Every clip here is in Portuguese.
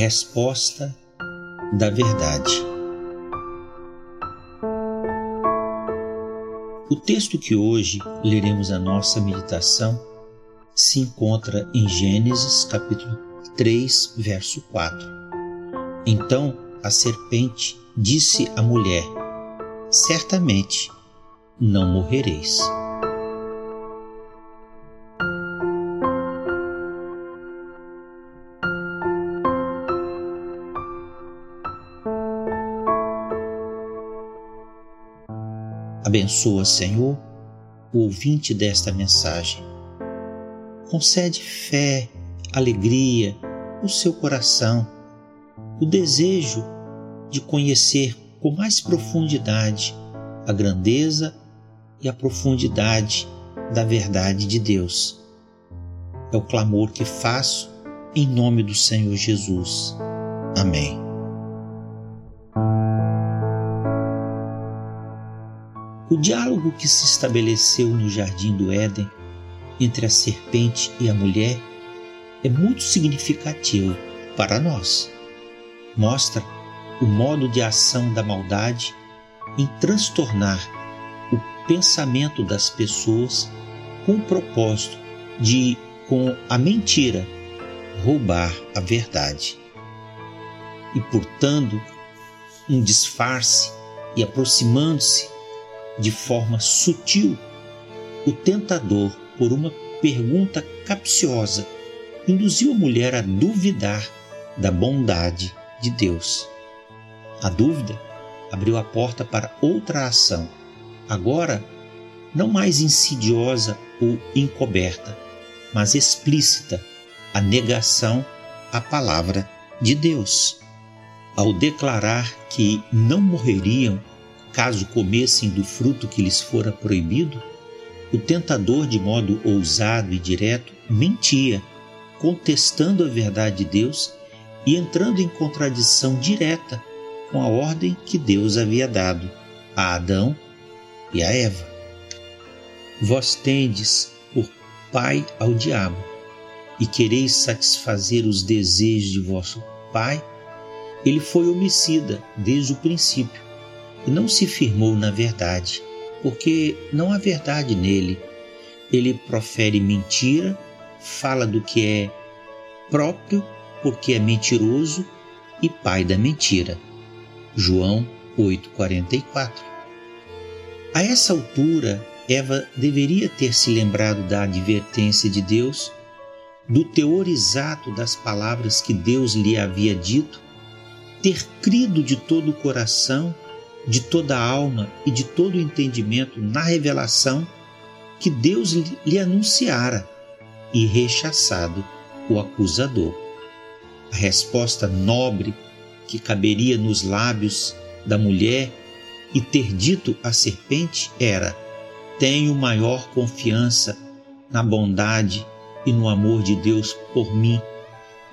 resposta da verdade. O texto que hoje leremos a nossa meditação se encontra em Gênesis capítulo 3, verso 4. Então a serpente disse à mulher: Certamente não morrereis. Abençoa, Senhor, o ouvinte desta mensagem. Concede fé, alegria, o seu coração, o desejo de conhecer com mais profundidade a grandeza e a profundidade da verdade de Deus. É o clamor que faço em nome do Senhor Jesus. Amém. O diálogo que se estabeleceu no jardim do Éden entre a serpente e a mulher é muito significativo para nós. Mostra o modo de ação da maldade em transtornar o pensamento das pessoas com o propósito de, com a mentira, roubar a verdade. E, portanto, um disfarce e aproximando-se de forma sutil, o tentador, por uma pergunta capciosa, induziu a mulher a duvidar da bondade de Deus. A dúvida abriu a porta para outra ação, agora não mais insidiosa ou encoberta, mas explícita, a negação à palavra de Deus. Ao declarar que não morreriam caso comessem do fruto que lhes fora proibido, o tentador, de modo ousado e direto, mentia, contestando a verdade de Deus e entrando em contradição direta com a ordem que Deus havia dado a Adão e a Eva. Vós tendes por pai ao diabo e quereis satisfazer os desejos de vosso pai, ele foi homicida desde o princípio e não se firmou na verdade, porque não há verdade nele. Ele profere mentira, fala do que é próprio, porque é mentiroso e pai da mentira. João 8:44. A essa altura, Eva deveria ter se lembrado da advertência de Deus, do teor exato das palavras que Deus lhe havia dito, ter crido de todo o coração de toda a alma e de todo o entendimento na revelação que Deus lhe anunciara e rechaçado o acusador. A resposta nobre que caberia nos lábios da mulher e ter dito à serpente era: Tenho maior confiança na bondade e no amor de Deus por mim,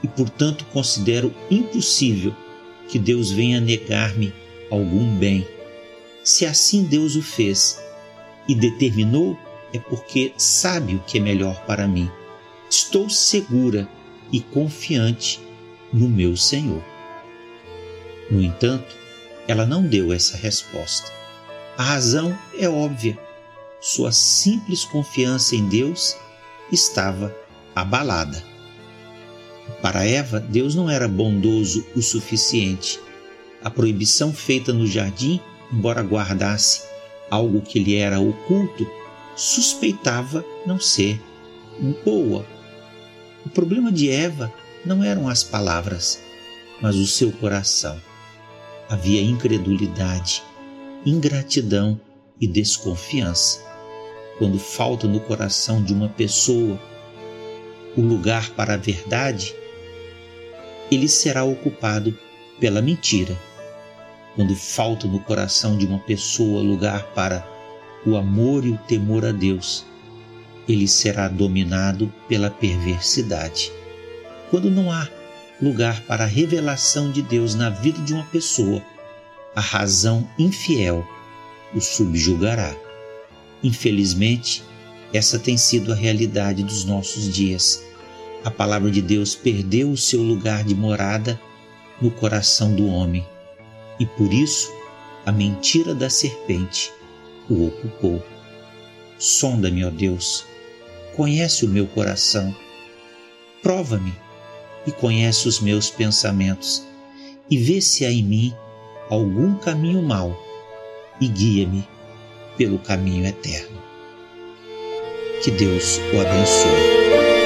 e portanto considero impossível que Deus venha negar-me algum bem. Se assim Deus o fez e determinou, é porque sabe o que é melhor para mim. Estou segura e confiante no meu Senhor. No entanto, ela não deu essa resposta. A razão é óbvia. Sua simples confiança em Deus estava abalada. Para Eva, Deus não era bondoso o suficiente a proibição feita no jardim, embora guardasse algo que lhe era oculto, suspeitava não ser boa. O problema de Eva não eram as palavras, mas o seu coração. Havia incredulidade, ingratidão e desconfiança. Quando falta no coração de uma pessoa o lugar para a verdade, ele será ocupado pela mentira quando falta no coração de uma pessoa lugar para o amor e o temor a Deus, ele será dominado pela perversidade. Quando não há lugar para a revelação de Deus na vida de uma pessoa, a razão infiel o subjugará. Infelizmente, essa tem sido a realidade dos nossos dias. A palavra de Deus perdeu o seu lugar de morada no coração do homem, e por isso a mentira da serpente o ocupou. Sonda-me, ó Deus, conhece o meu coração, prova-me e conhece os meus pensamentos, e vê se há em mim algum caminho mau, e guia-me pelo caminho eterno. Que Deus o abençoe.